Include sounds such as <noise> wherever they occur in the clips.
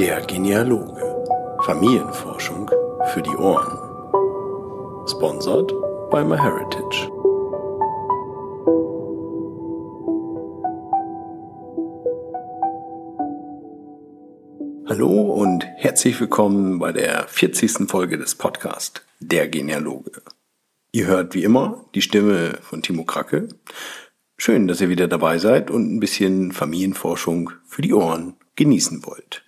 Der Genealoge. Familienforschung für die Ohren. Sponsored by MyHeritage. Hallo und herzlich willkommen bei der 40. Folge des Podcasts Der Genealoge. Ihr hört wie immer die Stimme von Timo Kracke. Schön, dass ihr wieder dabei seid und ein bisschen Familienforschung für die Ohren genießen wollt.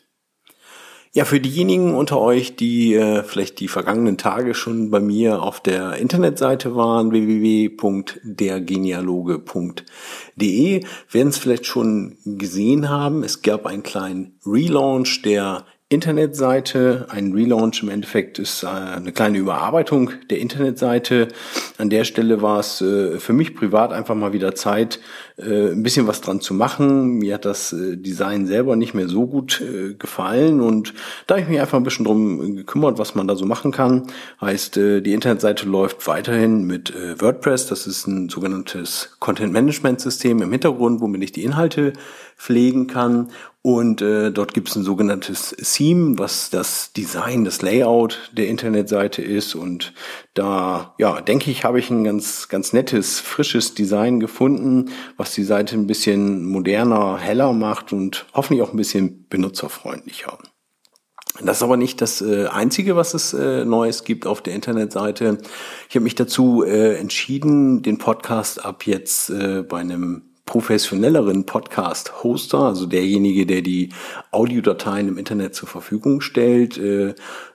Ja, für diejenigen unter euch, die äh, vielleicht die vergangenen Tage schon bei mir auf der Internetseite waren, www.dergenealoge.de, werden es vielleicht schon gesehen haben. Es gab einen kleinen Relaunch der Internetseite. Ein Relaunch im Endeffekt ist äh, eine kleine Überarbeitung der Internetseite. An der Stelle war es äh, für mich privat einfach mal wieder Zeit, äh, ein bisschen was dran zu machen. Mir hat das Design selber nicht mehr so gut gefallen und da habe ich mich einfach ein bisschen drum gekümmert, was man da so machen kann. Heißt, die Internetseite läuft weiterhin mit WordPress. Das ist ein sogenanntes Content Management System im Hintergrund, womit ich die Inhalte pflegen kann. Und äh, dort gibt es ein sogenanntes Theme, was das Design, das Layout der Internetseite ist. Und da, ja, denke ich, habe ich ein ganz, ganz nettes, frisches Design gefunden, was die Seite ein bisschen moderner, heller macht und hoffentlich auch ein bisschen benutzerfreundlicher. Das ist aber nicht das äh, Einzige, was es äh, Neues gibt auf der Internetseite. Ich habe mich dazu äh, entschieden, den Podcast ab jetzt bei einem professionelleren Podcast-Hoster, also derjenige, der die Audiodateien im Internet zur Verfügung stellt, äh,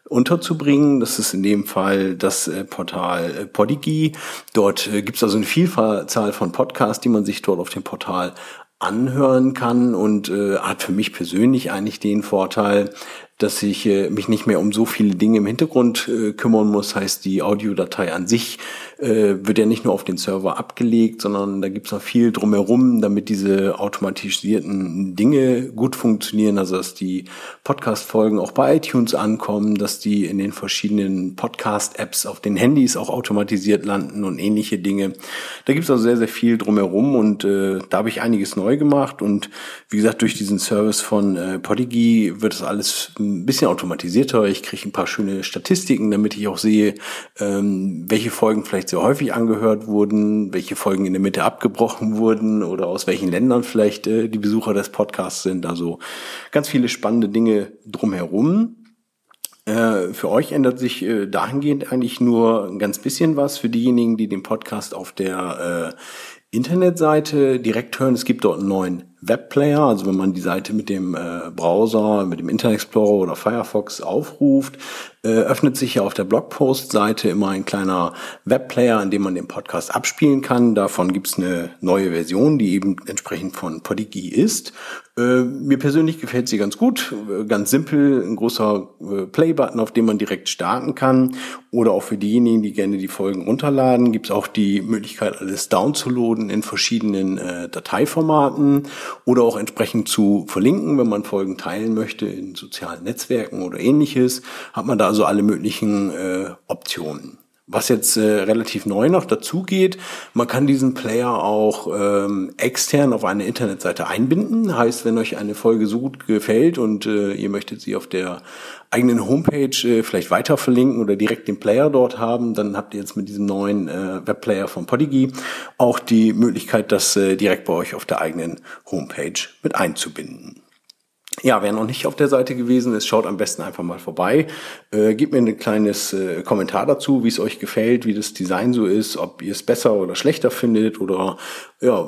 unterzubringen. Das ist in dem Fall das äh, Portal äh, Podigy. Dort äh, gibt es also eine Vielzahl von Podcasts, die man sich dort auf dem Portal anhören kann und äh, hat für mich persönlich eigentlich den Vorteil, dass ich äh, mich nicht mehr um so viele Dinge im Hintergrund äh, kümmern muss. Heißt, die Audiodatei an sich äh, wird ja nicht nur auf den Server abgelegt, sondern da gibt's noch viel drumherum, damit diese automatisierten Dinge gut funktionieren. Also dass die Podcast-Folgen auch bei iTunes ankommen, dass die in den verschiedenen Podcast-Apps auf den Handys auch automatisiert landen und ähnliche Dinge. Da gibt's also sehr, sehr viel drumherum und äh, da habe ich einiges neu gemacht. Und wie gesagt, durch diesen Service von äh, Podigy wird das alles bisschen automatisierter. Ich kriege ein paar schöne Statistiken, damit ich auch sehe, ähm, welche Folgen vielleicht sehr häufig angehört wurden, welche Folgen in der Mitte abgebrochen wurden oder aus welchen Ländern vielleicht äh, die Besucher des Podcasts sind. Also ganz viele spannende Dinge drumherum. Äh, für euch ändert sich äh, dahingehend eigentlich nur ein ganz bisschen was. Für diejenigen, die den Podcast auf der äh, Internetseite direkt hören, es gibt dort einen neuen Webplayer, also wenn man die Seite mit dem äh, Browser, mit dem Internet Explorer oder Firefox aufruft, äh, öffnet sich ja auf der Blogpost-Seite immer ein kleiner Webplayer, in dem man den Podcast abspielen kann. Davon gibt's eine neue Version, die eben entsprechend von Podigy ist. Äh, mir persönlich gefällt sie ganz gut, äh, ganz simpel, ein großer äh, Play-Button, auf dem man direkt starten kann. Oder auch für diejenigen, die gerne die Folgen runterladen, gibt's auch die Möglichkeit, alles downzuladen in verschiedenen äh, Dateiformaten oder auch entsprechend zu verlinken, wenn man Folgen teilen möchte in sozialen Netzwerken oder ähnliches, hat man da also alle möglichen äh, Optionen. Was jetzt äh, relativ neu noch dazu geht, man kann diesen Player auch ähm, extern auf eine Internetseite einbinden. Heißt, wenn euch eine Folge so gut gefällt und äh, ihr möchtet sie auf der eigenen Homepage äh, vielleicht weiter verlinken oder direkt den Player dort haben, dann habt ihr jetzt mit diesem neuen äh, Webplayer von Podigy auch die Möglichkeit, das äh, direkt bei euch auf der eigenen Homepage mit einzubinden. Ja, wer noch nicht auf der Seite gewesen ist, schaut am besten einfach mal vorbei. Äh, gebt mir ein kleines äh, Kommentar dazu, wie es euch gefällt, wie das Design so ist, ob ihr es besser oder schlechter findet oder ja,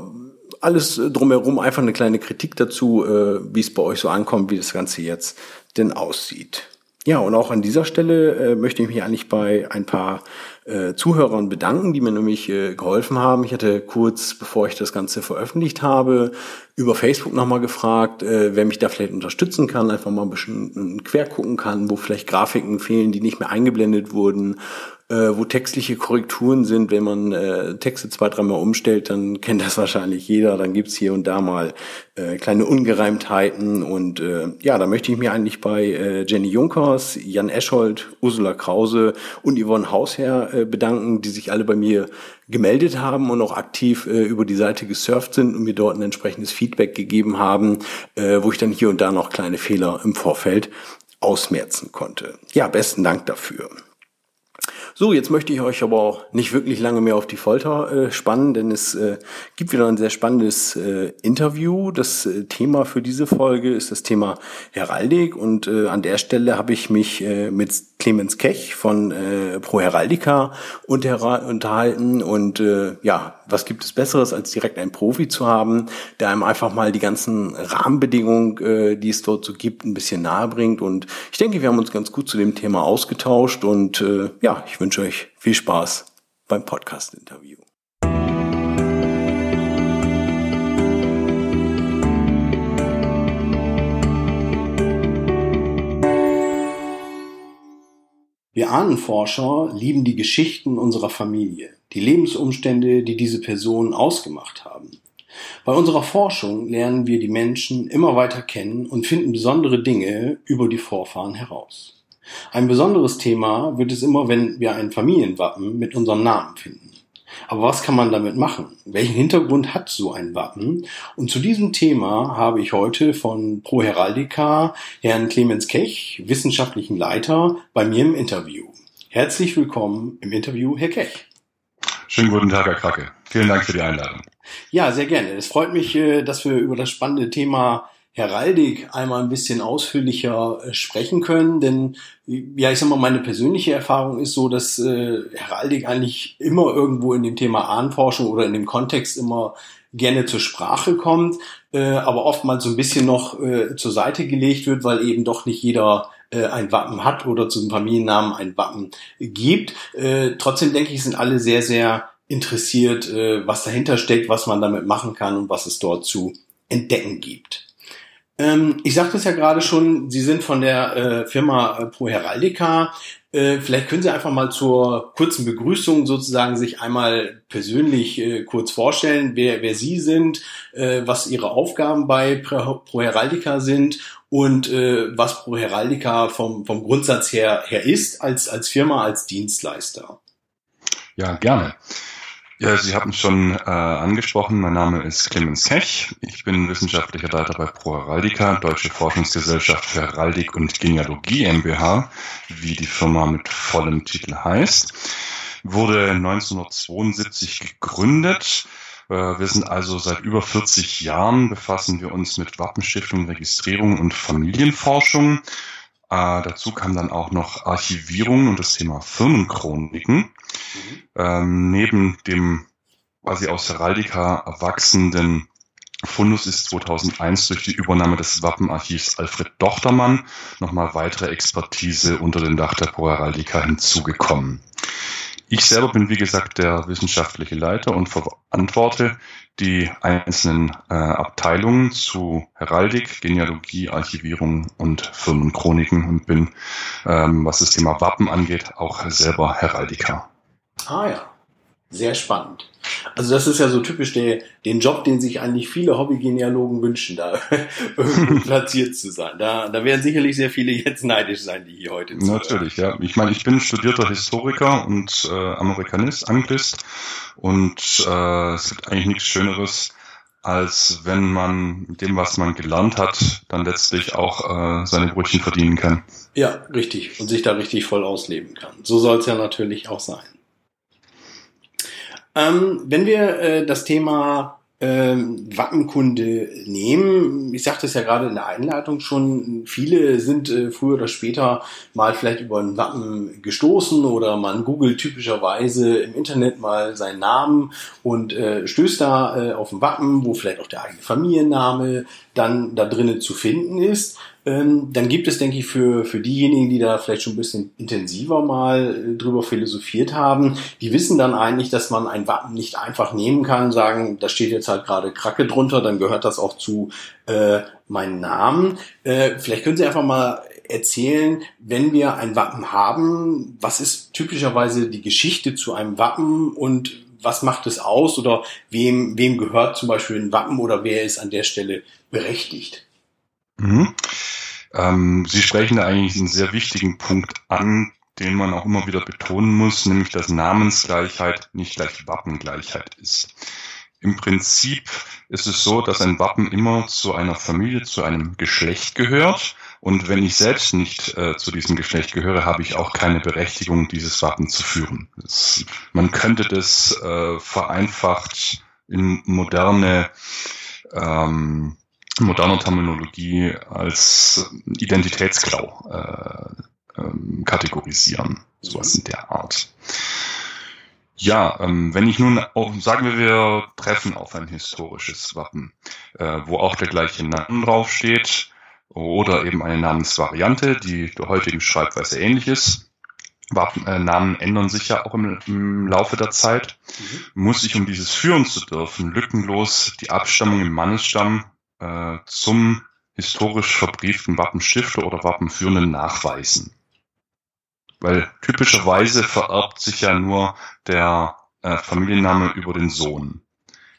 alles drumherum einfach eine kleine Kritik dazu, äh, wie es bei euch so ankommt, wie das Ganze jetzt denn aussieht. Ja, und auch an dieser Stelle äh, möchte ich mich eigentlich bei ein paar äh, Zuhörern bedanken, die mir nämlich äh, geholfen haben. Ich hatte kurz, bevor ich das Ganze veröffentlicht habe, über Facebook nochmal gefragt, äh, wer mich da vielleicht unterstützen kann, einfach mal ein bisschen quer gucken kann, wo vielleicht Grafiken fehlen, die nicht mehr eingeblendet wurden äh, wo textliche Korrekturen sind. Wenn man äh, Texte zwei, dreimal umstellt, dann <laughs> kennt das wahrscheinlich jeder. Dann gibt's hier und da mal äh, kleine Ungereimtheiten. Und äh, ja, da möchte ich mich eigentlich bei äh, Jenny Junkers, Jan Eschold, Ursula Krause und Yvonne Hausherr äh, bedanken, die sich alle bei mir gemeldet haben und auch aktiv äh, über die Seite gesurft sind und mir dort ein entsprechendes Feedback gegeben haben, äh, wo ich dann hier und da noch kleine Fehler im Vorfeld ausmerzen konnte. Ja, besten Dank dafür. So, jetzt möchte ich euch aber auch nicht wirklich lange mehr auf die Folter äh, spannen, denn es äh, gibt wieder ein sehr spannendes äh, Interview. Das äh, Thema für diese Folge ist das Thema Heraldik und äh, an der Stelle habe ich mich äh, mit Clemens Kech von Pro Heraldica unter, unterhalten und ja, was gibt es Besseres, als direkt einen Profi zu haben, der einem einfach mal die ganzen Rahmenbedingungen, äh, die es dort so gibt, ein bisschen nahe bringt und ich denke, wir haben uns ganz gut zu dem Thema ausgetauscht und äh, ja, ich wünsche euch viel Spaß beim Podcast-Interview. Wir Ahnenforscher lieben die Geschichten unserer Familie, die Lebensumstände, die diese Personen ausgemacht haben. Bei unserer Forschung lernen wir die Menschen immer weiter kennen und finden besondere Dinge über die Vorfahren heraus. Ein besonderes Thema wird es immer, wenn wir ein Familienwappen mit unserem Namen finden. Aber was kann man damit machen? Welchen Hintergrund hat so ein Wappen? Und zu diesem Thema habe ich heute von Pro Heraldica Herrn Clemens Kech, wissenschaftlichen Leiter, bei mir im Interview. Herzlich willkommen im Interview, Herr Kech. Schönen guten Tag, Herr Kracke. Vielen Dank für die Einladung. Ja, sehr gerne. Es freut mich, äh, dass wir über das spannende Thema Heraldik einmal ein bisschen ausführlicher äh, sprechen können, denn ja, ich sag mal, meine persönliche Erfahrung ist so, dass äh, Heraldik eigentlich immer irgendwo in dem Thema Ahnenforschung oder in dem Kontext immer gerne zur Sprache kommt, äh, aber oftmals so ein bisschen noch äh, zur Seite gelegt wird, weil eben doch nicht jeder äh, ein Wappen hat oder zum Familiennamen ein Wappen gibt. Äh, trotzdem denke ich, sind alle sehr, sehr interessiert, äh, was dahinter steckt, was man damit machen kann und was es dort zu entdecken gibt. Ähm, ich sagte es ja gerade schon, Sie sind von der äh, Firma äh, Pro Heraldica. Äh, vielleicht können Sie einfach mal zur kurzen Begrüßung sozusagen sich einmal persönlich äh, kurz vorstellen, wer, wer Sie sind, äh, was Ihre Aufgaben bei Pro, Pro Heraldica sind und äh, was Pro Heraldica vom, vom Grundsatz her, her ist als, als Firma, als Dienstleister. Ja, gerne. Ja, Sie haben es schon äh, angesprochen. Mein Name ist Clemens Hech. Ich bin wissenschaftlicher Leiter bei Pro Heraldica, Deutsche Forschungsgesellschaft für Heraldik und Genealogie MBH, wie die Firma mit vollem Titel heißt. Wurde 1972 gegründet. Äh, wir sind also seit über 40 Jahren befassen wir uns mit Wappenstiftung, Registrierung und Familienforschung. Äh, dazu kam dann auch noch Archivierung und das Thema Firmenchroniken. Mhm. Ähm, neben dem quasi aus Heraldika erwachsenden Fundus ist 2001 durch die Übernahme des Wappenarchivs Alfred Dochtermann nochmal weitere Expertise unter dem Dach der Pro Heraldika hinzugekommen. Ich selber bin, wie gesagt, der wissenschaftliche Leiter und verantworte die einzelnen äh, Abteilungen zu Heraldik, Genealogie, Archivierung und Firmenchroniken und bin, ähm, was das Thema Wappen angeht, auch selber Heraldiker. Ah ja, sehr spannend. Also das ist ja so typisch der, den Job, den sich eigentlich viele Hobbygenealogen wünschen, da <laughs> <laughs> platziert zu sein. Da, da werden sicherlich sehr viele jetzt neidisch sein, die hier heute zuhören. Natürlich, ja. Ich meine, ich bin studierter Historiker und äh, Amerikanist, Anglist und äh, es gibt eigentlich nichts Schöneres, als wenn man mit dem, was man gelernt hat, dann letztlich auch äh, seine Brötchen verdienen kann. Ja, richtig. Und sich da richtig voll ausleben kann. So soll es ja natürlich auch sein. Ähm, wenn wir äh, das Thema ähm, Wappenkunde nehmen. Ich sagte es ja gerade in der Einleitung schon, viele sind äh, früher oder später mal vielleicht über ein Wappen gestoßen oder man googelt typischerweise im Internet mal seinen Namen und äh, stößt da äh, auf ein Wappen, wo vielleicht auch der eigene Familienname dann da drinnen zu finden ist. Ähm, dann gibt es, denke ich, für, für diejenigen, die da vielleicht schon ein bisschen intensiver mal äh, drüber philosophiert haben, die wissen dann eigentlich, dass man ein Wappen nicht einfach nehmen kann, sagen, da steht jetzt halt gerade Kracke drunter, dann gehört das auch zu äh, meinen Namen. Äh, vielleicht können Sie einfach mal erzählen, wenn wir ein Wappen haben, was ist typischerweise die Geschichte zu einem Wappen und was macht es aus oder wem, wem gehört zum Beispiel ein Wappen oder wer ist an der Stelle berechtigt? Mhm. Ähm, Sie sprechen da eigentlich einen sehr wichtigen Punkt an, den man auch immer wieder betonen muss, nämlich dass Namensgleichheit nicht gleich Wappengleichheit ist. Im Prinzip ist es so, dass ein Wappen immer zu einer Familie, zu einem Geschlecht gehört. Und wenn ich selbst nicht äh, zu diesem Geschlecht gehöre, habe ich auch keine Berechtigung, dieses Wappen zu führen. Das, man könnte das äh, vereinfacht in moderne ähm, moderner Terminologie als Identitätsklau äh, ähm, kategorisieren, sowas in der Art. Ja, ähm, wenn ich nun, auch, sagen wir, wir treffen auf ein historisches Wappen, äh, wo auch der gleiche Name draufsteht oder eben eine Namensvariante, die der heutigen Schreibweise ähnlich ist. Wappen, äh, Namen ändern sich ja auch im, im Laufe der Zeit. Mhm. Muss ich, um dieses führen zu dürfen, lückenlos die Abstammung im Mannesstamm äh, zum historisch verbrieften Wappenstifter oder Wappenführenden nachweisen. Weil typischerweise vererbt sich ja nur der äh, Familienname über den Sohn.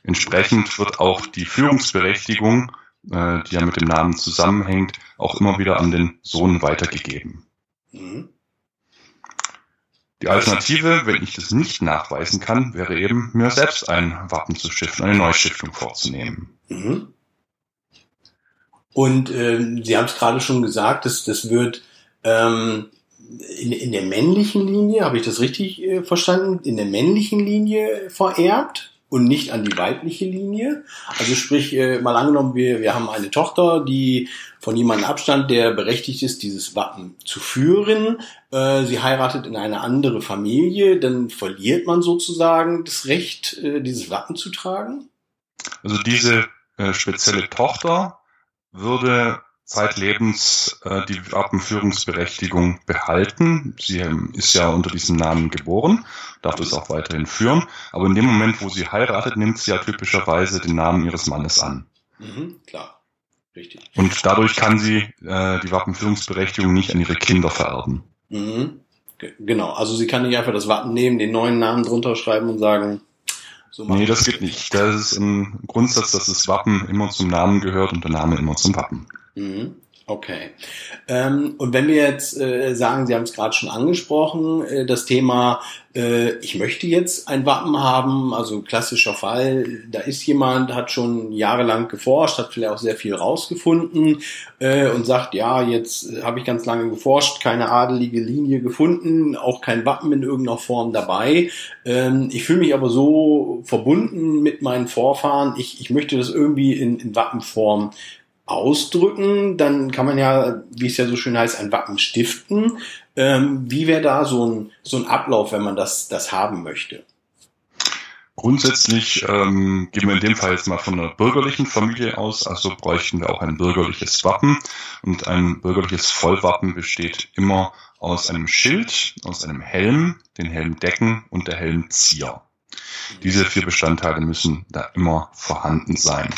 Entsprechend wird auch die Führungsberechtigung, äh, die ja mit dem Namen zusammenhängt, auch immer wieder an den Sohn weitergegeben. Mhm. Die Alternative, wenn ich das nicht nachweisen kann, wäre eben, mir selbst ein Wappen zu stiften, eine Neustiftung vorzunehmen. Mhm. Und ähm, Sie haben es gerade schon gesagt, dass das wird ähm, in, in der männlichen Linie, habe ich das richtig äh, verstanden, in der männlichen Linie vererbt und nicht an die weibliche Linie. Also sprich, äh, mal angenommen, wir, wir haben eine Tochter, die von jemandem Abstand, der berechtigt ist, dieses Wappen zu führen. Äh, sie heiratet in eine andere Familie, dann verliert man sozusagen das Recht, äh, dieses Wappen zu tragen? Also diese äh, spezielle Tochter würde zeitlebens äh, die Wappenführungsberechtigung behalten. Sie ähm, ist ja unter diesem Namen geboren, darf das auch weiterhin führen. Aber in dem Moment, wo sie heiratet, nimmt sie ja typischerweise den Namen ihres Mannes an. Mhm, klar, richtig. Und dadurch kann sie äh, die Wappenführungsberechtigung nicht an ihre Kinder vererben. Mhm. Genau, also sie kann nicht einfach das Wappen nehmen, den neuen Namen drunter schreiben und sagen, so nee, das geht nicht. Das ist im Grundsatz, dass das Wappen immer zum Namen gehört und der Name immer zum Wappen. Mhm. Okay. Ähm, und wenn wir jetzt äh, sagen, Sie haben es gerade schon angesprochen, äh, das Thema, äh, ich möchte jetzt ein Wappen haben, also klassischer Fall, da ist jemand, hat schon jahrelang geforscht, hat vielleicht auch sehr viel rausgefunden äh, und sagt, ja, jetzt habe ich ganz lange geforscht, keine adelige Linie gefunden, auch kein Wappen in irgendeiner Form dabei. Ähm, ich fühle mich aber so verbunden mit meinen Vorfahren, ich, ich möchte das irgendwie in, in Wappenform ausdrücken, dann kann man ja, wie es ja so schön heißt, ein Wappen stiften. Ähm, wie wäre da so ein, so ein Ablauf, wenn man das, das haben möchte? Grundsätzlich ähm, gehen wir in dem Fall jetzt mal von einer bürgerlichen Familie aus, also bräuchten wir auch ein bürgerliches Wappen. Und ein bürgerliches Vollwappen besteht immer aus einem Schild, aus einem Helm, den Helmdecken und der Helmzieher. Diese vier Bestandteile müssen da immer vorhanden sein.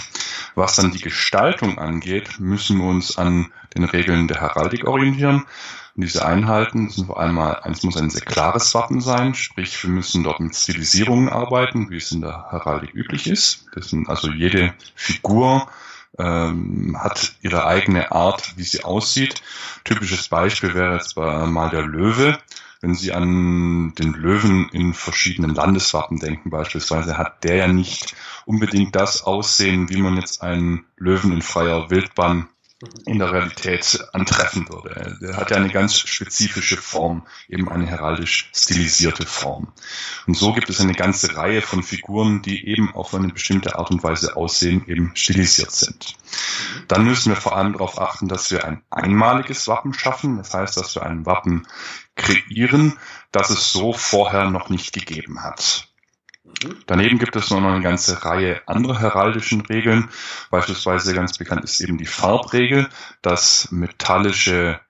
Was dann die Gestaltung angeht, müssen wir uns an den Regeln der Heraldik orientieren. Und diese Einheiten sind vor allem mal, eins muss ein sehr klares Wappen sein, sprich wir müssen dort mit Stilisierungen arbeiten, wie es in der Heraldik üblich ist. Das sind also jede Figur ähm, hat ihre eigene Art, wie sie aussieht. Typisches Beispiel wäre jetzt mal der Löwe. Wenn Sie an den Löwen in verschiedenen Landeswappen denken beispielsweise, hat der ja nicht unbedingt das Aussehen, wie man jetzt einen Löwen in freier Wildbahn in der Realität antreffen würde. Der hat ja eine ganz spezifische Form, eben eine heraldisch stilisierte Form. Und so gibt es eine ganze Reihe von Figuren, die eben auf eine bestimmte Art und Weise aussehen, eben stilisiert sind. Dann müssen wir vor allem darauf achten, dass wir ein einmaliges Wappen schaffen. Das heißt, dass wir ein Wappen kreieren, das es so vorher noch nicht gegeben hat. Daneben gibt es noch eine ganze Reihe anderer heraldischen Regeln. Beispielsweise ganz bekannt ist eben die Farbregel, dass metallische,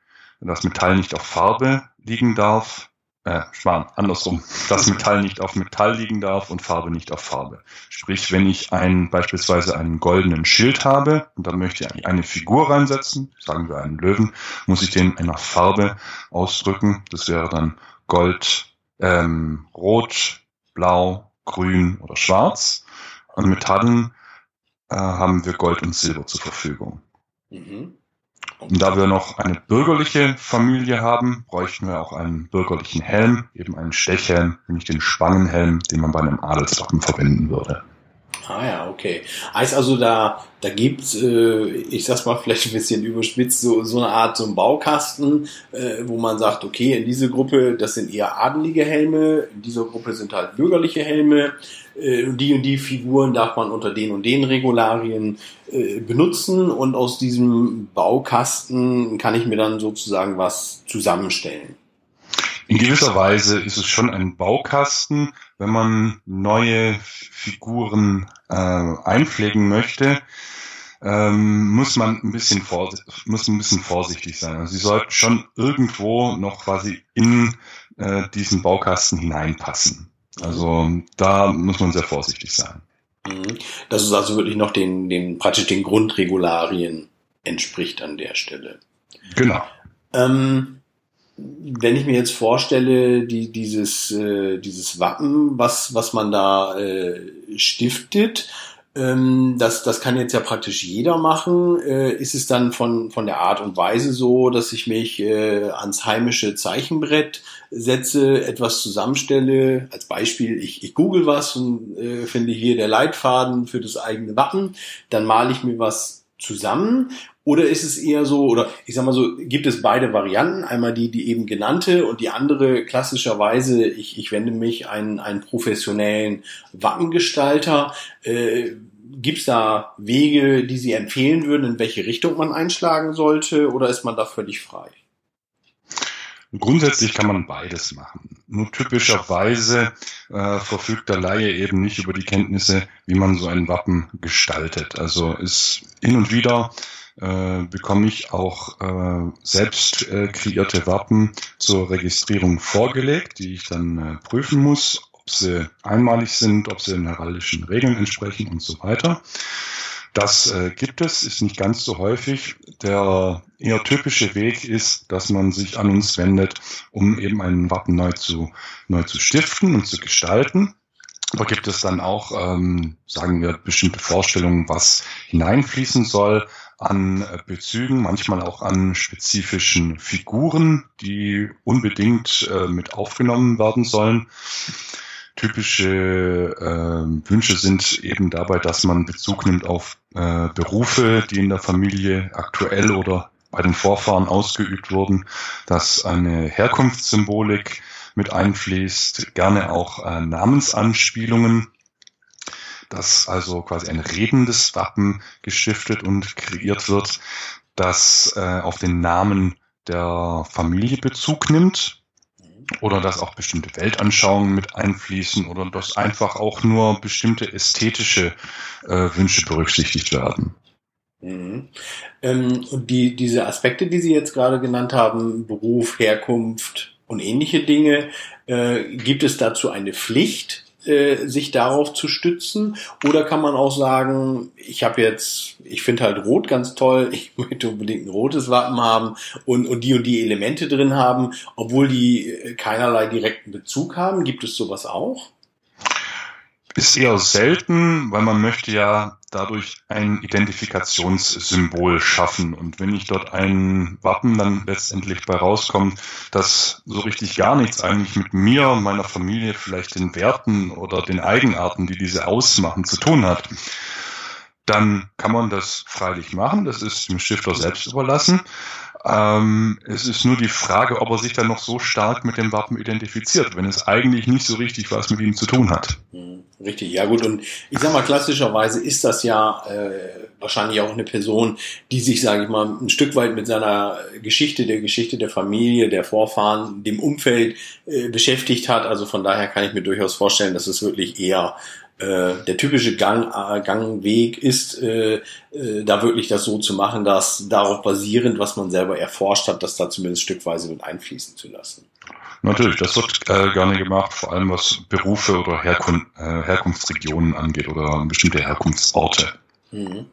das Metall nicht auf Farbe liegen darf äh, Schwan, andersrum, dass Metall nicht auf Metall liegen darf und Farbe nicht auf Farbe. Sprich, wenn ich ein, beispielsweise einen goldenen Schild habe und dann möchte ich eine Figur reinsetzen, sagen wir einen Löwen, muss ich den in einer Farbe ausdrücken. Das wäre dann Gold, ähm, Rot, Blau, Grün oder Schwarz. An Metallen äh, haben wir Gold und Silber zur Verfügung. Mhm. Und da wir noch eine bürgerliche Familie haben, bräuchten wir auch einen bürgerlichen Helm, eben einen Stechhelm, nämlich den Spangenhelm, den man bei einem Adelswappen verwenden würde. Ah ja, okay. Heißt also, da, da gibt's, äh, ich sag's mal vielleicht ein bisschen überspitzt, so, so eine Art so ein Baukasten, äh, wo man sagt, okay, in diese Gruppe, das sind eher adelige Helme, in dieser Gruppe sind halt bürgerliche Helme, äh, die und die Figuren darf man unter den und den Regularien äh, benutzen und aus diesem Baukasten kann ich mir dann sozusagen was zusammenstellen. In gewisser Weise ist es schon ein Baukasten, wenn man neue Figuren äh, einpflegen möchte. Ähm, muss man ein bisschen muss ein bisschen vorsichtig sein. Also sie sollten schon irgendwo noch quasi in äh, diesen Baukasten hineinpassen. Also da muss man sehr vorsichtig sein. Mhm. Das ist also wirklich noch den, den praktisch den Grundregularien entspricht an der Stelle. Genau. Ähm, wenn ich mir jetzt vorstelle, die, dieses, äh, dieses Wappen, was, was man da äh, stiftet, ähm, das, das kann jetzt ja praktisch jeder machen. Äh, ist es dann von, von der Art und Weise so, dass ich mich äh, ans heimische Zeichenbrett setze, etwas zusammenstelle? Als Beispiel, ich, ich google was und äh, finde hier der Leitfaden für das eigene Wappen. Dann male ich mir was zusammen oder ist es eher so, oder ich sag mal so, gibt es beide Varianten, einmal die, die eben genannte und die andere klassischerweise, ich, ich wende mich an einen professionellen Wappengestalter. Äh, gibt es da Wege, die Sie empfehlen würden, in welche Richtung man einschlagen sollte, oder ist man da völlig frei? Grundsätzlich kann man beides machen. Nur typischerweise äh, verfügt der Laie eben nicht über die Kenntnisse, wie man so ein Wappen gestaltet. Also ist hin und wieder äh, bekomme ich auch äh, selbst äh, kreierte Wappen zur Registrierung vorgelegt, die ich dann äh, prüfen muss, ob sie einmalig sind, ob sie den heraldischen Regeln entsprechen und so weiter. Das äh, gibt es, ist nicht ganz so häufig. Der eher typische Weg ist, dass man sich an uns wendet, um eben ein Wappen neu zu, neu zu stiften und zu gestalten. Da gibt es dann auch, ähm, sagen wir, bestimmte Vorstellungen, was hineinfließen soll an Bezügen, manchmal auch an spezifischen Figuren, die unbedingt äh, mit aufgenommen werden sollen. Typische äh, Wünsche sind eben dabei, dass man Bezug nimmt auf äh, Berufe, die in der Familie aktuell oder bei den Vorfahren ausgeübt wurden, dass eine Herkunftssymbolik mit einfließt, gerne auch äh, Namensanspielungen dass also quasi ein redendes Wappen gestiftet und kreiert wird, das äh, auf den Namen der Familie Bezug nimmt oder dass auch bestimmte Weltanschauungen mit einfließen oder dass einfach auch nur bestimmte ästhetische äh, Wünsche berücksichtigt werden. Mhm. Ähm, und die, diese Aspekte, die Sie jetzt gerade genannt haben, Beruf, Herkunft und ähnliche Dinge, äh, gibt es dazu eine Pflicht, äh, sich darauf zu stützen? Oder kann man auch sagen, ich habe jetzt, ich finde halt Rot ganz toll, <laughs> ich möchte unbedingt ein rotes Wappen haben und, und die und die Elemente drin haben, obwohl die äh, keinerlei direkten Bezug haben? Gibt es sowas auch? Ist eher selten, weil man möchte ja dadurch ein Identifikationssymbol schaffen. Und wenn ich dort ein Wappen dann letztendlich bei rauskommt, das so richtig gar nichts eigentlich mit mir meiner Familie, vielleicht den Werten oder den Eigenarten, die diese ausmachen, zu tun hat, dann kann man das freilich machen. Das ist dem Stifter selbst überlassen. Ähm, es ist nur die Frage, ob er sich dann noch so stark mit dem Wappen identifiziert, wenn es eigentlich nicht so richtig was mit ihm zu tun hat. Hm, richtig, ja gut. Und ich sag mal, klassischerweise ist das ja äh, wahrscheinlich auch eine Person, die sich, sage ich mal, ein Stück weit mit seiner Geschichte, der Geschichte der Familie, der Vorfahren, dem Umfeld äh, beschäftigt hat. Also von daher kann ich mir durchaus vorstellen, dass es wirklich eher der typische Gang, äh, Gangweg ist, äh, äh, da wirklich das so zu machen, dass darauf basierend, was man selber erforscht hat, das da zumindest stückweise mit einfließen zu lassen. Natürlich, das wird äh, gerne gemacht, vor allem was Berufe oder Herkun äh, Herkunftsregionen angeht oder bestimmte Herkunftsorte. Mhm.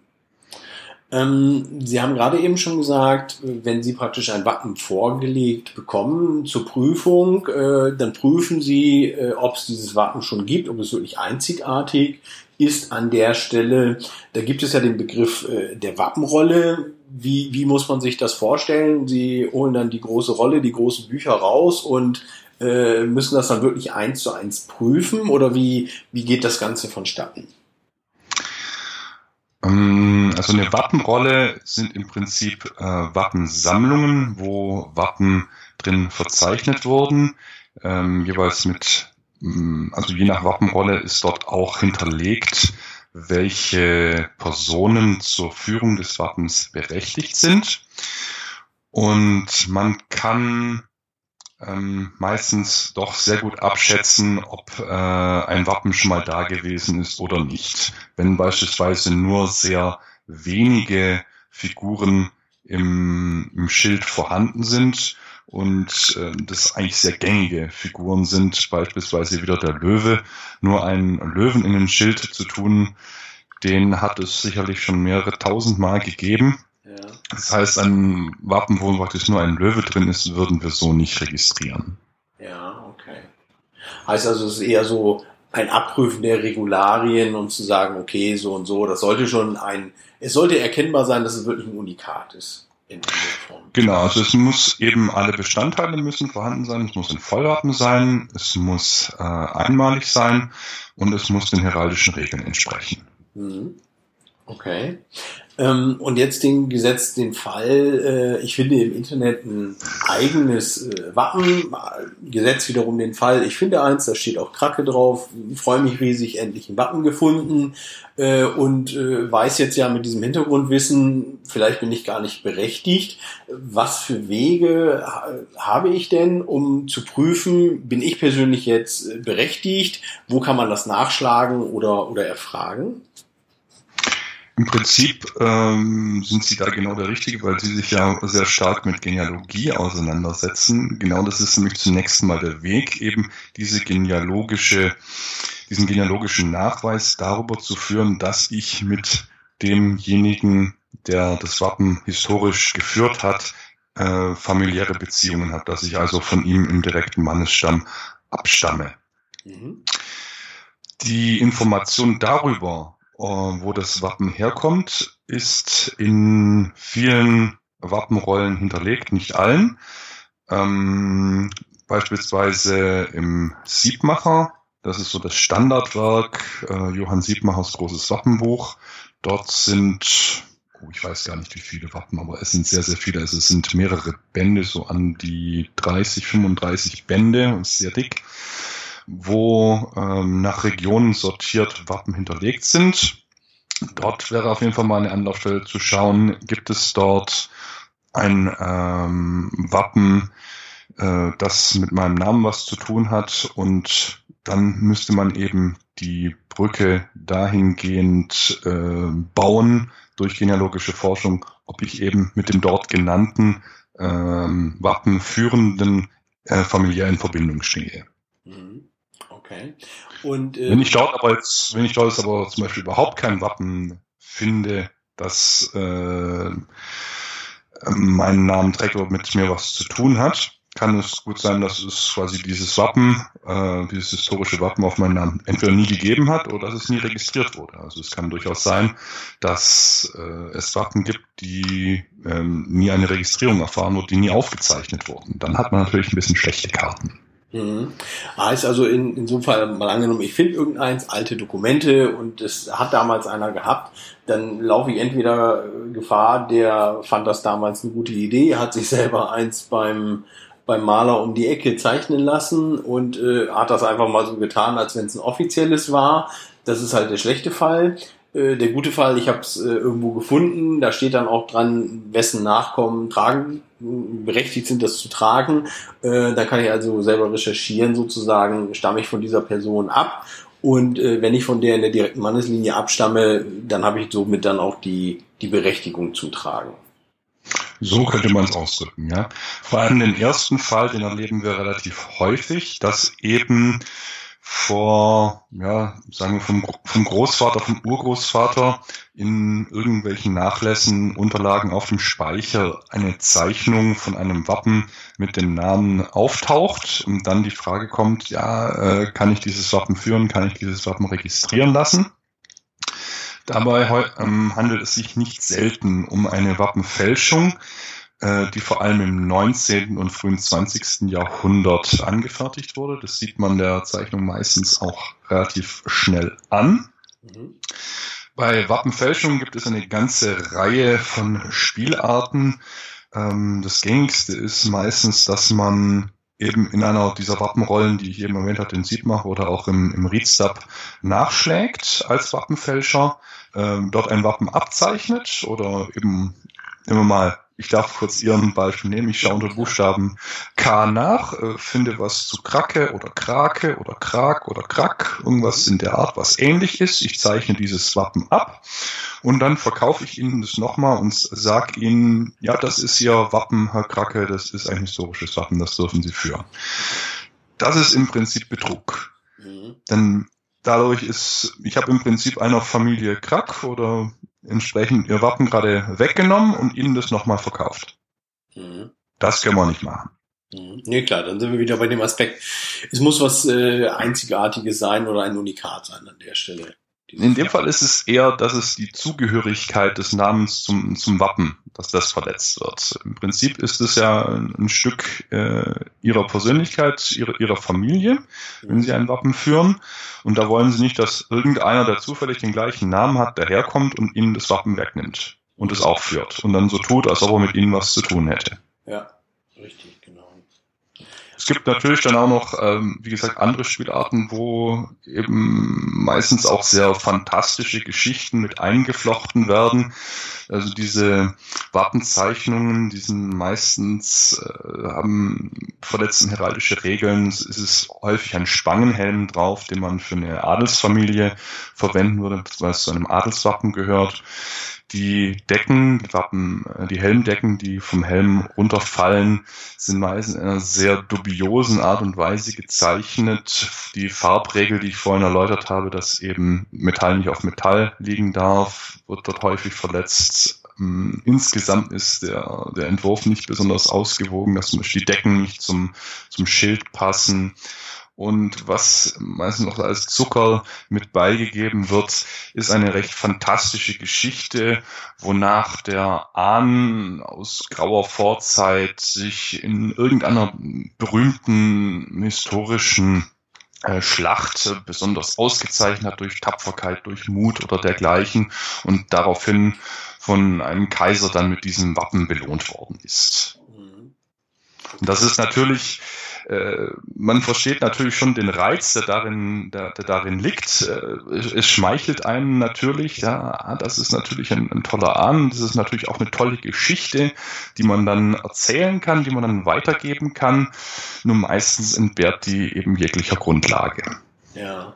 Ähm, Sie haben gerade eben schon gesagt, wenn Sie praktisch ein Wappen vorgelegt bekommen zur Prüfung, äh, dann prüfen Sie, äh, ob es dieses Wappen schon gibt, ob es wirklich einzigartig ist an der Stelle. Da gibt es ja den Begriff äh, der Wappenrolle. Wie, wie muss man sich das vorstellen? Sie holen dann die große Rolle, die großen Bücher raus und äh, müssen das dann wirklich eins zu eins prüfen oder wie, wie geht das Ganze vonstatten? Ähm, also eine Wappenrolle sind im Prinzip äh, Wappensammlungen, wo Wappen drin verzeichnet wurden, ähm, jeweils mit, mm, also je nach Wappenrolle ist dort auch hinterlegt, welche Personen zur Führung des Wappens berechtigt sind. Und man kann ähm, meistens doch sehr gut abschätzen, ob äh, ein Wappen schon mal da gewesen ist oder nicht. Wenn beispielsweise nur sehr wenige Figuren im, im Schild vorhanden sind und äh, das eigentlich sehr gängige Figuren sind, beispielsweise wieder der Löwe, nur einen Löwen in den Schild zu tun, den hat es sicherlich schon mehrere tausend Mal gegeben das heißt, ein Wappen, wo praktisch nur ein Löwe drin ist, würden wir so nicht registrieren. Ja, okay. Heißt also, es ist eher so ein Abprüfen der Regularien und zu sagen, okay, so und so, das sollte schon ein, es sollte erkennbar sein, dass es wirklich ein Unikat ist. In Form. Genau, also es muss eben alle Bestandteile müssen vorhanden sein, es muss ein Vollwappen sein, es muss äh, einmalig sein und es muss den heraldischen Regeln entsprechen. Mhm. Okay. Ähm, und jetzt den Gesetz, den Fall, äh, ich finde im Internet ein eigenes äh, Wappen, Gesetz wiederum den Fall, ich finde eins, da steht auch Kracke drauf, freue mich riesig, endlich ein Wappen gefunden äh, und äh, weiß jetzt ja mit diesem Hintergrundwissen, vielleicht bin ich gar nicht berechtigt, was für Wege habe ich denn, um zu prüfen, bin ich persönlich jetzt äh, berechtigt, wo kann man das nachschlagen oder, oder erfragen? Im Prinzip ähm, sind Sie da genau der Richtige, weil Sie sich ja sehr stark mit Genealogie auseinandersetzen. Genau das ist nämlich zunächst mal der Weg, eben diese genealogische, diesen genealogischen Nachweis darüber zu führen, dass ich mit demjenigen, der das Wappen historisch geführt hat, äh, familiäre Beziehungen habe, dass ich also von ihm im direkten Mannesstamm abstamme. Mhm. Die Information darüber, wo das Wappen herkommt, ist in vielen Wappenrollen hinterlegt, nicht allen. Ähm, beispielsweise im Siebmacher, das ist so das Standardwerk, äh, Johann Siebmachers großes Wappenbuch. Dort sind, oh, ich weiß gar nicht wie viele Wappen, aber es sind sehr, sehr viele. Also es sind mehrere Bände, so an die 30, 35 Bände, sehr dick wo ähm, nach Regionen sortiert Wappen hinterlegt sind. Dort wäre auf jeden Fall mal eine Anlaufstelle zu schauen, gibt es dort ein ähm, Wappen, äh, das mit meinem Namen was zu tun hat und dann müsste man eben die Brücke dahingehend äh, bauen durch genealogische Forschung, ob ich eben mit dem dort genannten ähm, Wappen führenden äh, familiär in Verbindung stehe. Mhm. Okay. Und, äh, wenn ich dort aber jetzt, wenn ich dort aber zum Beispiel überhaupt kein Wappen finde, das äh, meinen Namen trägt oder mit mir was zu tun hat, kann es gut sein, dass es quasi dieses Wappen, äh, dieses historische Wappen auf meinen Namen entweder nie gegeben hat oder dass es nie registriert wurde. Also es kann durchaus sein, dass äh, es Wappen gibt, die ähm, nie eine Registrierung erfahren wurden, die nie aufgezeichnet wurden. Dann hat man natürlich ein bisschen schlechte Karten. Mhm. Heißt also in, in so einem Fall mal angenommen, ich finde irgendeins, alte Dokumente und es hat damals einer gehabt, dann laufe ich entweder Gefahr, der fand das damals eine gute Idee, hat sich <laughs> selber eins beim beim Maler um die Ecke zeichnen lassen und äh, hat das einfach mal so getan, als wenn es ein offizielles war. Das ist halt der schlechte Fall. Äh, der gute Fall, ich habe es äh, irgendwo gefunden, da steht dann auch dran, wessen Nachkommen tragen, berechtigt sind, das zu tragen. Äh, da kann ich also selber recherchieren, sozusagen, stamme ich von dieser Person ab. Und äh, wenn ich von der in der direkten Manneslinie abstamme, dann habe ich somit dann auch die, die Berechtigung zu tragen. So könnte man es ausdrücken, ja. Vor allem den ersten Fall, den erleben wir relativ häufig, dass eben vor, ja, sagen wir vom, vom Großvater, vom Urgroßvater in irgendwelchen Nachlässen, Unterlagen auf dem Speicher eine Zeichnung von einem Wappen mit dem Namen auftaucht und dann die Frage kommt, ja, äh, kann ich dieses Wappen führen, kann ich dieses Wappen registrieren lassen? Dabei ähm, handelt es sich nicht selten um eine Wappenfälschung, die vor allem im 19. und frühen 20. Jahrhundert angefertigt wurde. Das sieht man der Zeichnung meistens auch relativ schnell an. Mhm. Bei Wappenfälschungen gibt es eine ganze Reihe von Spielarten. Ähm, das gängigste ist meistens, dass man eben in einer dieser Wappenrollen, die ich eben erwähnt habe, den Siebmach oder auch im, im Readstab nachschlägt als Wappenfälscher ähm, dort ein Wappen abzeichnet oder eben immer mal, ich darf kurz Ihren Beispiel nehmen, ich schaue unter Buchstaben K nach, äh, finde was zu Krake oder Krake oder Krak oder Krak, irgendwas in der Art, was ähnlich ist. Ich zeichne dieses Wappen ab und dann verkaufe ich Ihnen das nochmal und sage Ihnen, ja, das ist Ihr Wappen, Herr Krake, das ist ein historisches Wappen, das dürfen Sie führen. Das ist im Prinzip Betrug. Mhm. Denn dadurch ist, ich habe im Prinzip einer Familie Krack oder entsprechend ihr Wappen gerade weggenommen und ihnen das nochmal verkauft. Mhm. Das können wir nicht machen. Mhm. Nee, klar, dann sind wir wieder bei dem Aspekt. Es muss was äh, Einzigartiges sein oder ein Unikat sein an der Stelle. In dem Fall ist es eher, dass es die Zugehörigkeit des Namens zum, zum Wappen, dass das verletzt wird. Im Prinzip ist es ja ein, Stück äh, ihrer Persönlichkeit, ihrer, ihrer Familie, wenn sie ein Wappen führen. Und da wollen sie nicht, dass irgendeiner, der zufällig den gleichen Namen hat, daherkommt und ihnen das Wappen wegnimmt und es auch führt und dann so tut, als ob er mit ihnen was zu tun hätte. Ja. Es gibt natürlich dann auch noch, ähm, wie gesagt, andere Spielarten, wo eben meistens auch sehr fantastische Geschichten mit eingeflochten werden. Also diese Wappenzeichnungen, die sind meistens, äh, haben verletzten heraldische Regeln. Es ist häufig ein Spangenhelm drauf, den man für eine Adelsfamilie verwenden würde, weil es zu einem Adelswappen gehört. Die Decken, die Wappen, äh, die Helmdecken, die vom Helm runterfallen, sind meistens in einer sehr dubiosen Art und Weise gezeichnet. Die Farbregel, die ich vorhin erläutert habe, dass eben Metall nicht auf Metall liegen darf, wird dort häufig verletzt. Ähm, insgesamt ist der, der Entwurf nicht besonders ausgewogen, dass zum Beispiel die Decken nicht zum, zum Schild passen. Und was meistens noch als Zucker mit beigegeben wird, ist eine recht fantastische Geschichte, wonach der Ahn aus grauer Vorzeit sich in irgendeiner berühmten historischen äh, Schlacht besonders ausgezeichnet hat durch Tapferkeit, durch Mut oder dergleichen und daraufhin von einem Kaiser dann mit diesem Wappen belohnt worden ist. Mhm. Und das ist natürlich man versteht natürlich schon den Reiz, der darin, der, der darin liegt. Äh, es schmeichelt einem natürlich, ja, ah, das ist natürlich ein, ein toller Ahn, das ist natürlich auch eine tolle Geschichte, die man dann erzählen kann, die man dann weitergeben kann. Nur meistens entbehrt die eben jeglicher Grundlage. Ja.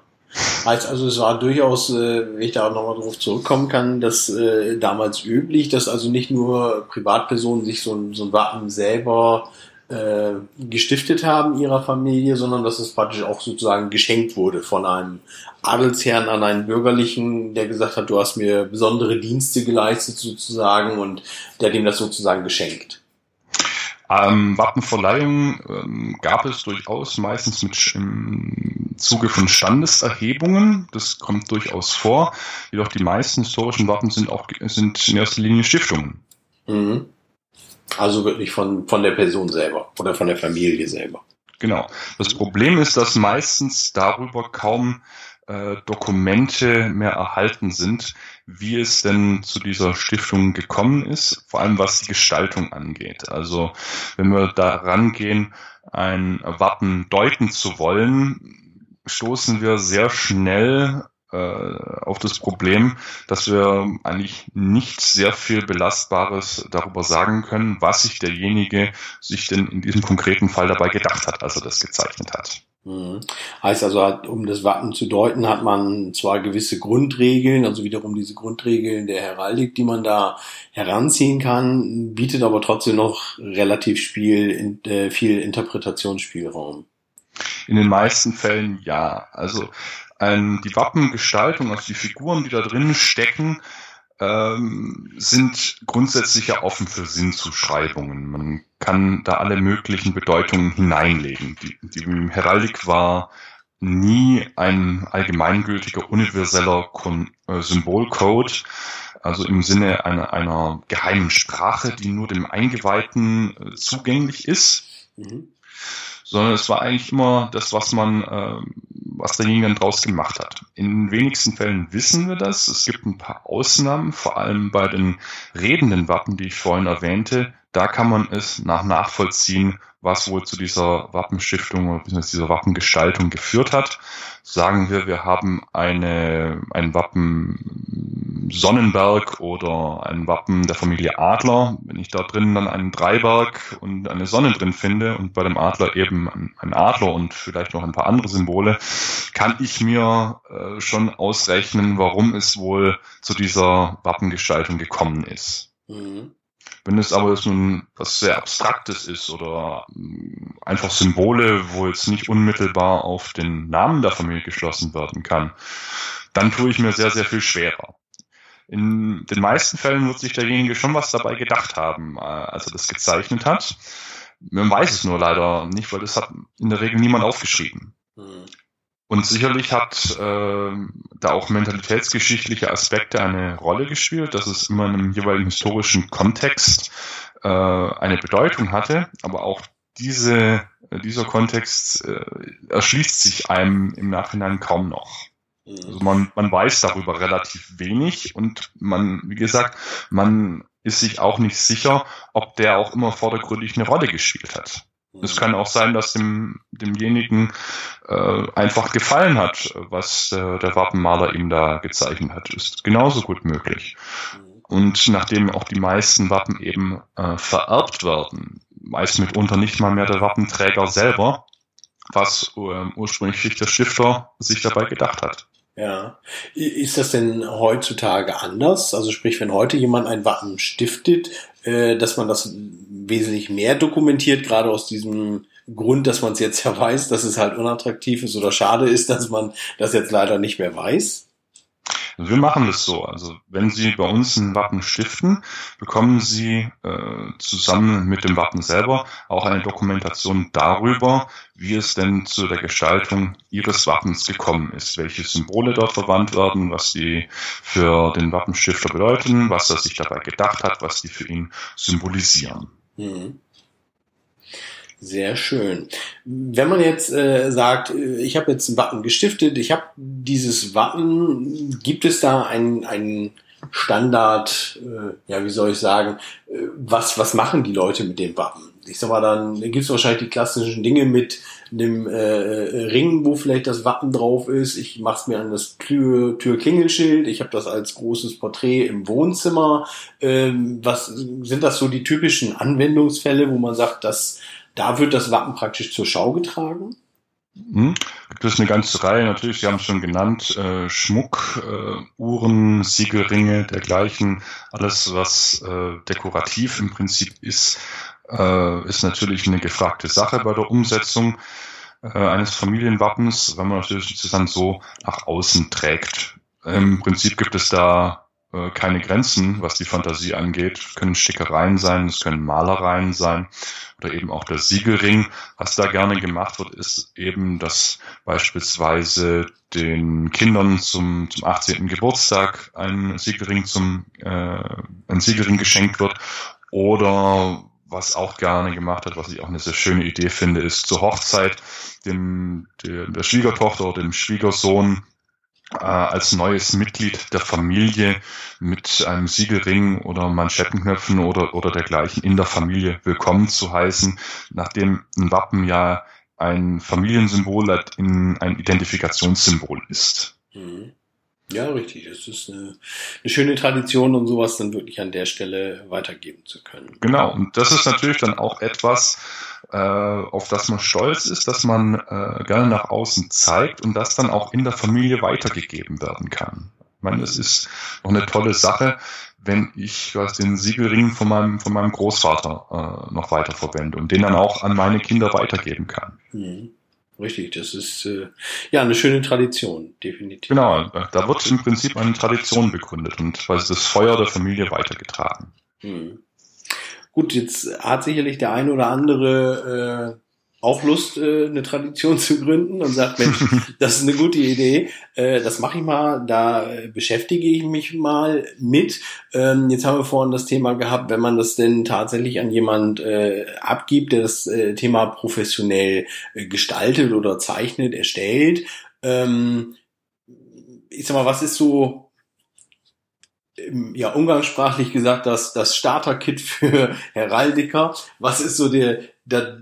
Also es war durchaus, äh, wenn ich da nochmal drauf zurückkommen kann, dass äh, damals üblich, dass also nicht nur Privatpersonen sich so so ein Wappen selber äh, gestiftet haben ihrer Familie, sondern dass es praktisch auch sozusagen geschenkt wurde von einem Adelsherrn an einen Bürgerlichen, der gesagt hat, du hast mir besondere Dienste geleistet sozusagen und der ihm das sozusagen geschenkt. Ähm, Wappenverleihung ähm, gab es durchaus meistens mit im Zuge von Standeserhebungen. Das kommt durchaus vor. Jedoch die meisten historischen Wappen sind auch sind in erster Linie Stiftungen. Mhm. Also wirklich von, von der Person selber oder von der Familie selber. Genau. Das Problem ist, dass meistens darüber kaum äh, Dokumente mehr erhalten sind, wie es denn zu dieser Stiftung gekommen ist, vor allem was die Gestaltung angeht. Also wenn wir da rangehen, ein Wappen deuten zu wollen, stoßen wir sehr schnell auf das Problem, dass wir eigentlich nicht sehr viel Belastbares darüber sagen können, was sich derjenige sich denn in diesem konkreten Fall dabei gedacht hat, als er das gezeichnet hat. Mhm. Heißt also, um das Wappen zu deuten, hat man zwar gewisse Grundregeln, also wiederum diese Grundregeln der Heraldik, die man da heranziehen kann, bietet aber trotzdem noch relativ Spiel, äh, viel Interpretationsspielraum. In den meisten Fällen ja. Also ähm, die Wappengestaltung, also die Figuren, die da drin stecken, ähm, sind grundsätzlich ja offen für Sinnzuschreibungen. Man kann da alle möglichen Bedeutungen hineinlegen. Die, die Heraldik war nie ein allgemeingültiger, universeller Kon äh, Symbolcode, also im Sinne einer, einer geheimen Sprache, die nur dem Eingeweihten äh, zugänglich ist. Mhm sondern es war eigentlich immer das, was man, äh, was derjenige dann draus gemacht hat. In den wenigsten Fällen wissen wir das. Es gibt ein paar Ausnahmen, vor allem bei den redenden Wappen, die ich vorhin erwähnte. Da kann man es nach nachvollziehen, was wohl zu dieser Wappenstiftung oder dieser Wappengestaltung geführt hat. Sagen wir, wir haben eine, ein Wappen Sonnenberg oder ein Wappen der Familie Adler. Wenn ich da drin dann einen Dreiberg und eine Sonne drin finde und bei dem Adler eben ein Adler und vielleicht noch ein paar andere Symbole, kann ich mir äh, schon ausrechnen, warum es wohl zu dieser Wappengestaltung gekommen ist. Mhm. Wenn es aber jetzt nun was sehr Abstraktes ist oder mm, einfach Symbole, wo jetzt nicht unmittelbar auf den Namen der Familie geschlossen werden kann, dann tue ich mir sehr, sehr viel schwerer. In den meisten Fällen wird sich derjenige schon was dabei gedacht haben, äh, als er das gezeichnet hat. Man weiß es nur leider nicht, weil das hat in der Regel niemand aufgeschrieben. Und sicherlich hat äh, da auch mentalitätsgeschichtliche Aspekte eine Rolle gespielt, dass es immer in einem jeweiligen historischen Kontext äh, eine Bedeutung hatte, aber auch diese, dieser Kontext äh, erschließt sich einem im Nachhinein kaum noch. Also man, man weiß darüber relativ wenig und man, wie gesagt, man ist sich auch nicht sicher, ob der auch immer vordergründig eine Rolle gespielt hat. Es kann auch sein, dass dem, demjenigen äh, einfach gefallen hat, was der, der Wappenmaler ihm da gezeichnet hat. Ist genauso gut möglich. Und nachdem auch die meisten Wappen eben äh, vererbt werden, meist mitunter nicht mal mehr der Wappenträger selber, was äh, ursprünglich der Stifter sich dabei gedacht hat. Ja. Ist das denn heutzutage anders? Also sprich, wenn heute jemand ein Wappen stiftet, äh, dass man das wesentlich mehr dokumentiert, gerade aus diesem Grund, dass man es jetzt ja <laughs> weiß, dass es halt unattraktiv ist oder schade ist, dass man das jetzt leider nicht mehr weiß? Wir machen das so. Also wenn Sie bei uns ein Wappen stiften, bekommen Sie äh, zusammen mit dem Wappen selber auch eine Dokumentation darüber, wie es denn zu der Gestaltung Ihres Wappens gekommen ist, welche Symbole dort verwandt werden, was sie für den Wappenstifter bedeuten, was er sich dabei gedacht hat, was die für ihn symbolisieren. Mhm. Sehr schön. Wenn man jetzt äh, sagt, äh, ich habe jetzt ein Wappen gestiftet, ich habe dieses Wappen, gibt es da ein, ein Standard, äh, ja, wie soll ich sagen, äh, was, was machen die Leute mit dem Wappen? Ich sag mal, dann gibt es wahrscheinlich die klassischen Dinge mit dem äh, äh, Ring, wo vielleicht das Wappen drauf ist. Ich mache es mir an das Tür, Türklingelschild. Ich habe das als großes Porträt im Wohnzimmer. Ähm, was sind das so die typischen Anwendungsfälle, wo man sagt, dass da wird das Wappen praktisch zur Schau getragen? Hm. Gibt es eine ganze Reihe, natürlich, Sie haben es schon genannt, äh, Schmuck, äh, Uhren, Siegelringe, dergleichen, alles, was äh, dekorativ im Prinzip ist, äh, ist natürlich eine gefragte Sache bei der Umsetzung äh, eines Familienwappens, wenn man natürlich das dann so nach außen trägt. Im Prinzip gibt es da äh, keine Grenzen, was die Fantasie angeht. Es können Stickereien sein, es können Malereien sein oder eben auch der Siegelring. Was da gerne gemacht wird, ist eben, dass beispielsweise den Kindern zum, zum 18. Geburtstag ein Siegelring zum äh, ein Siegelring geschenkt wird oder was auch gerne gemacht hat, was ich auch eine sehr schöne Idee finde, ist zur Hochzeit dem, der, der Schwiegertochter oder dem Schwiegersohn äh, als neues Mitglied der Familie mit einem Siegelring oder Manschettenknöpfen oder, oder dergleichen in der Familie willkommen zu heißen, nachdem ein Wappen ja ein Familiensymbol, ein Identifikationssymbol ist. Mhm. Ja, richtig. Es ist eine, eine, schöne Tradition, um sowas dann wirklich an der Stelle weitergeben zu können. Genau, und das ist natürlich dann auch etwas, auf das man stolz ist, dass man äh, gerne nach außen zeigt und das dann auch in der Familie weitergegeben werden kann. Ich meine, es ist noch eine tolle Sache, wenn ich was, den Siegelring von meinem, von meinem Großvater äh, noch weiter verwende und den dann auch an meine Kinder weitergeben kann. Mhm. Richtig, das ist äh, ja eine schöne Tradition, definitiv. Genau, da wird im Prinzip eine Tradition begründet und quasi das Feuer der Familie weitergetragen. Hm. Gut, jetzt hat sicherlich der eine oder andere äh, auch Lust, äh, eine Tradition <laughs> zu gründen und sagt, Mensch, <laughs> das ist eine gute Idee, äh, das mache ich mal, da beschäftige ich mich mal mit. Ähm, jetzt haben wir vorhin das Thema gehabt, wenn man das denn tatsächlich an jemand äh, abgibt, der das äh, Thema professionell äh, gestaltet oder zeichnet, erstellt. Ähm, ich sag mal, was ist so ja, umgangssprachlich gesagt, das, das Starter-Kit für Heraldiker. Was ist so der, der,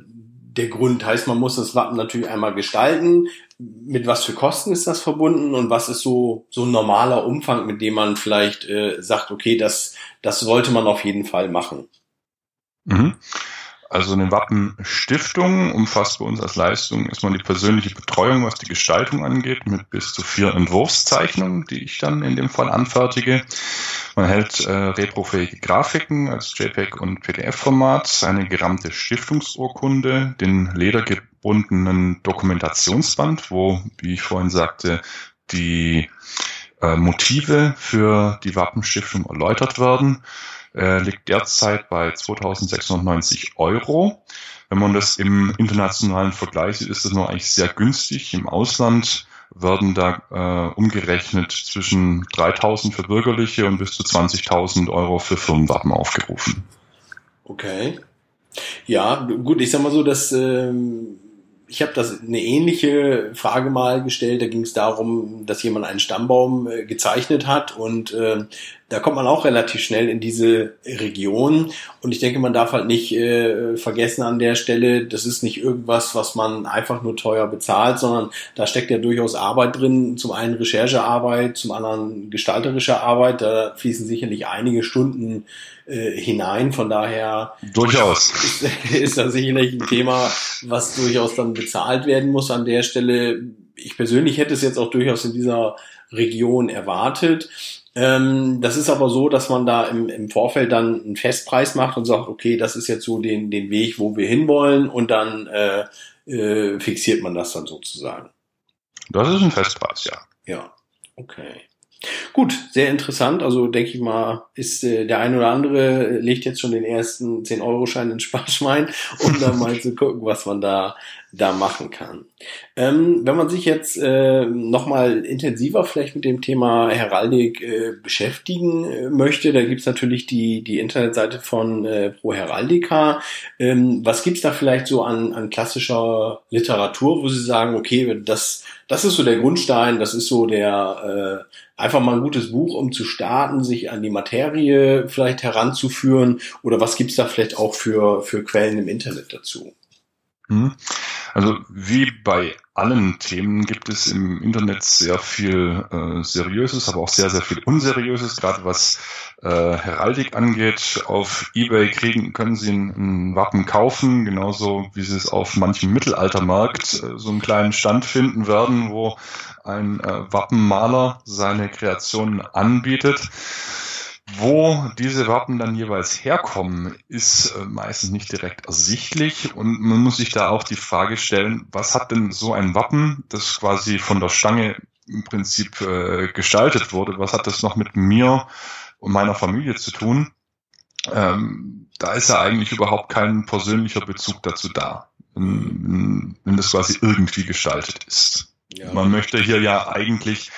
der Grund. Heißt, man muss das Wappen natürlich einmal gestalten. Mit was für Kosten ist das verbunden und was ist so, so ein normaler Umfang, mit dem man vielleicht äh, sagt, okay, das, das sollte man auf jeden Fall machen? Mhm. Also eine Wappenstiftung umfasst bei uns als Leistung erstmal die persönliche Betreuung, was die Gestaltung angeht, mit bis zu vier Entwurfszeichnungen, die ich dann in dem Fall anfertige. Man hält äh, retrofähige Grafiken als JPEG und PDF-Format, eine gerammte Stiftungsurkunde, den ledergebundenen Dokumentationsband, wo, wie ich vorhin sagte, die äh, Motive für die Wappenstiftung erläutert werden äh, liegt derzeit bei 2690 Euro. Wenn man das im internationalen Vergleich sieht, ist das noch eigentlich sehr günstig. Im Ausland werden da äh, umgerechnet zwischen 3000 für bürgerliche und bis zu 20.000 Euro für Firmenwappen aufgerufen. Okay. Ja, gut, ich sag mal so, dass ähm, ich habe das eine ähnliche Frage mal gestellt. Da ging es darum, dass jemand einen Stammbaum äh, gezeichnet hat und äh, da kommt man auch relativ schnell in diese Region. Und ich denke, man darf halt nicht äh, vergessen an der Stelle, das ist nicht irgendwas, was man einfach nur teuer bezahlt, sondern da steckt ja durchaus Arbeit drin. Zum einen Recherchearbeit, zum anderen gestalterische Arbeit. Da fließen sicherlich einige Stunden äh, hinein. Von daher durchaus <laughs> ist, ist da sicherlich ein Thema, was durchaus dann bezahlt werden muss an der Stelle. Ich persönlich hätte es jetzt auch durchaus in dieser Region erwartet. Ähm, das ist aber so, dass man da im, im Vorfeld dann einen Festpreis macht und sagt, okay, das ist jetzt so den, den Weg, wo wir hinwollen und dann äh, äh, fixiert man das dann sozusagen. Das ist ein Festpreis, ja. Ja, okay. Gut, sehr interessant. Also denke ich mal, ist äh, der ein oder andere legt jetzt schon den ersten 10-Euro-Schein ins Sparschwein, um dann mal <laughs> zu gucken, was man da da machen kann. Ähm, wenn man sich jetzt äh, nochmal intensiver vielleicht mit dem Thema Heraldik äh, beschäftigen äh, möchte, da gibt's natürlich die, die Internetseite von äh, Pro Heraldica. Ähm, was gibt's da vielleicht so an, an klassischer Literatur, wo Sie sagen, okay, das, das ist so der Grundstein, das ist so der äh, einfach mal ein gutes Buch, um zu starten, sich an die Materie vielleicht heranzuführen? Oder was gibt's da vielleicht auch für, für Quellen im Internet dazu? Hm. Also wie bei allen Themen gibt es im Internet sehr viel äh, Seriöses, aber auch sehr, sehr viel Unseriöses, gerade was äh, Heraldik angeht. Auf Ebay kriegen, können Sie ein, ein, Wappen kaufen, genauso wie Sie es auf manchem Mittelaltermarkt äh, so einen kleinen Stand finden werden, wo ein äh, Wappenmaler seine Kreationen anbietet. Wo diese Wappen dann jeweils herkommen, ist äh, meistens nicht direkt ersichtlich und man muss sich da auch die Frage stellen, was hat denn so ein Wappen, das quasi von der Stange im Prinzip äh, gestaltet wurde, was hat das noch mit mir und meiner Familie zu tun? Ähm, da ist ja eigentlich überhaupt kein persönlicher Bezug dazu da, wenn, wenn das quasi irgendwie gestaltet ist. Ja. Man möchte hier ja eigentlich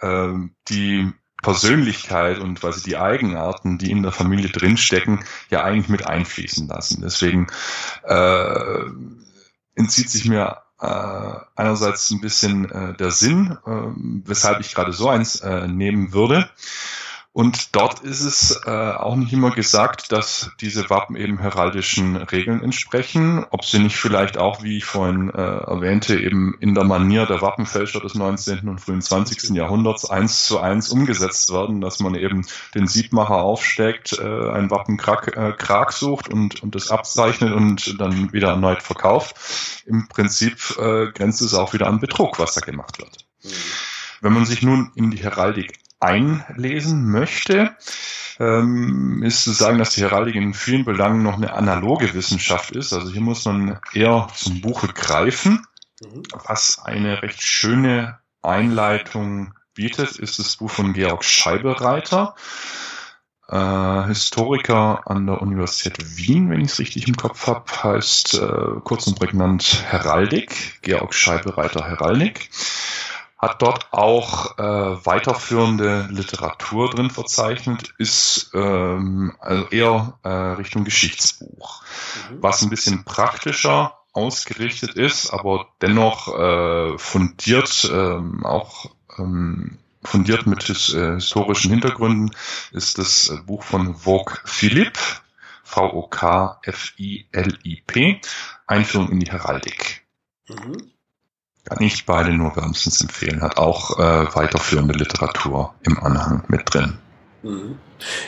äh, die Persönlichkeit und quasi die Eigenarten, die in der Familie drinstecken, ja eigentlich mit einfließen lassen. Deswegen äh, entzieht sich mir äh, einerseits ein bisschen äh, der Sinn, äh, weshalb ich gerade so eins äh, nehmen würde. Und dort ist es äh, auch nicht immer gesagt, dass diese Wappen eben heraldischen Regeln entsprechen. Ob sie nicht vielleicht auch, wie ich vorhin äh, erwähnte, eben in der Manier der Wappenfälscher des 19. und frühen 20. Jahrhunderts eins zu eins umgesetzt werden, dass man eben den Siebmacher aufsteckt, äh, ein Wappenkrag äh, Krag sucht und, und das abzeichnet und dann wieder erneut verkauft. Im Prinzip äh, grenzt es auch wieder an Betrug, was da gemacht wird. Mhm. Wenn man sich nun in die Heraldik einlesen möchte, ähm, ist zu sagen, dass die Heraldik in vielen Belangen noch eine analoge Wissenschaft ist. Also hier muss man eher zum Buche greifen. Mhm. Was eine recht schöne Einleitung bietet, ist das Buch von Georg Scheibereiter, äh, Historiker an der Universität Wien, wenn ich es richtig im Kopf habe, heißt äh, kurz und prägnant Heraldik, Georg Scheibereiter Heraldik hat dort auch äh, weiterführende Literatur drin verzeichnet, ist ähm, also eher äh, Richtung Geschichtsbuch, mhm. was ein bisschen praktischer ausgerichtet ist, aber dennoch äh, fundiert, ähm, auch ähm, fundiert mit his, äh, historischen Hintergründen, ist das äh, Buch von Vogue Philipp, V-O-K-F-I-L-I-P, Einführung in die Heraldik. Mhm. Kann ich beide nur wärmstens empfehlen. Hat auch äh, weiterführende Literatur im Anhang mit drin. Mhm.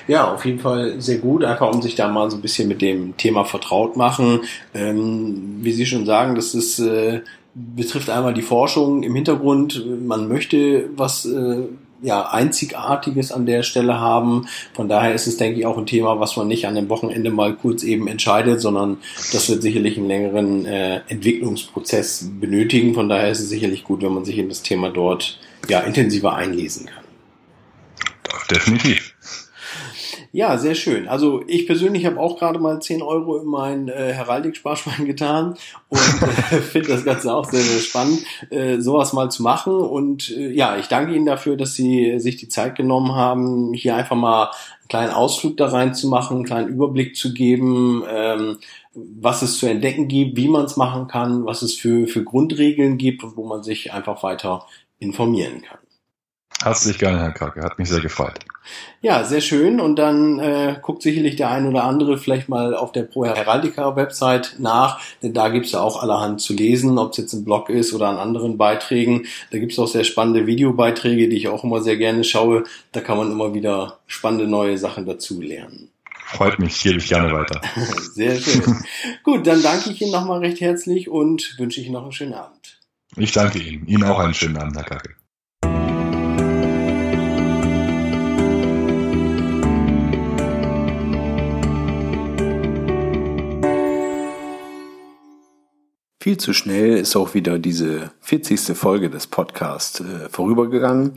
Ja, auf jeden Fall sehr gut, einfach um sich da mal so ein bisschen mit dem Thema vertraut machen. Ähm, wie Sie schon sagen, das ist, äh, betrifft einmal die Forschung im Hintergrund. Man möchte was äh, ja, Einzigartiges an der Stelle haben. Von daher ist es, denke ich, auch ein Thema, was man nicht an dem Wochenende mal kurz eben entscheidet, sondern das wird sicherlich einen längeren äh, Entwicklungsprozess benötigen. Von daher ist es sicherlich gut, wenn man sich in das Thema dort ja, intensiver einlesen kann. Definitiv. Ja, sehr schön. Also ich persönlich habe auch gerade mal 10 Euro in mein äh, Heraldik-Sparschwein getan und äh, <laughs> finde das Ganze auch sehr, sehr spannend, äh, sowas mal zu machen. Und äh, ja, ich danke Ihnen dafür, dass Sie sich die Zeit genommen haben, hier einfach mal einen kleinen Ausflug da rein zu machen, einen kleinen Überblick zu geben, ähm, was es zu entdecken gibt, wie man es machen kann, was es für, für Grundregeln gibt und wo man sich einfach weiter informieren kann. Herzlich gerne, Herr Krake. Hat mich sehr gefreut. Ja, sehr schön. Und dann äh, guckt sicherlich der ein oder andere vielleicht mal auf der Pro Heraldica Website nach, denn da gibt's ja auch allerhand zu lesen, ob es jetzt ein Blog ist oder an anderen Beiträgen. Da gibt's auch sehr spannende Videobeiträge, die ich auch immer sehr gerne schaue. Da kann man immer wieder spannende neue Sachen dazu lernen. Freut mich, gebe ich gerne weiter. <laughs> Sehr schön. Gut, dann danke ich Ihnen nochmal recht herzlich und wünsche Ihnen noch einen schönen Abend. Ich danke Ihnen. Ihnen auch einen schönen Abend, Herr Kacke. Viel zu schnell ist auch wieder diese 40. Folge des Podcasts äh, vorübergegangen.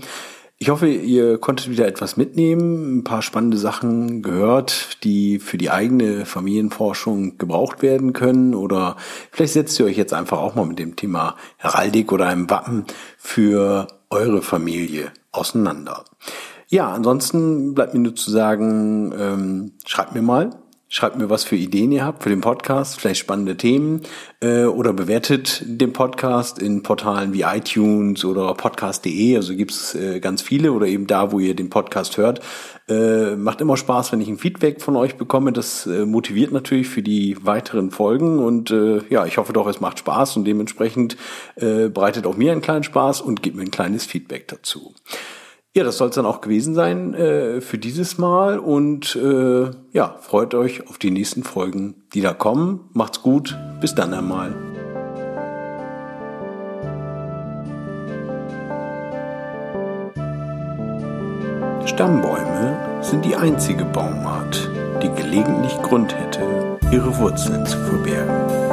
Ich hoffe, ihr konntet wieder etwas mitnehmen, ein paar spannende Sachen gehört, die für die eigene Familienforschung gebraucht werden können oder vielleicht setzt ihr euch jetzt einfach auch mal mit dem Thema Heraldik oder einem Wappen für eure Familie auseinander. Ja, ansonsten bleibt mir nur zu sagen, ähm, schreibt mir mal, Schreibt mir, was für Ideen ihr habt für den Podcast, vielleicht spannende Themen äh, oder bewertet den Podcast in Portalen wie iTunes oder podcast.de. Also gibt's äh, ganz viele oder eben da, wo ihr den Podcast hört. Äh, macht immer Spaß, wenn ich ein Feedback von euch bekomme. Das äh, motiviert natürlich für die weiteren Folgen und äh, ja, ich hoffe doch, es macht Spaß und dementsprechend äh, bereitet auch mir einen kleinen Spaß und gibt mir ein kleines Feedback dazu. Ja, das soll es dann auch gewesen sein äh, für dieses Mal und äh, ja, freut euch auf die nächsten Folgen, die da kommen. Macht's gut, bis dann einmal. Stammbäume sind die einzige Baumart, die gelegentlich Grund hätte, ihre Wurzeln zu verbergen.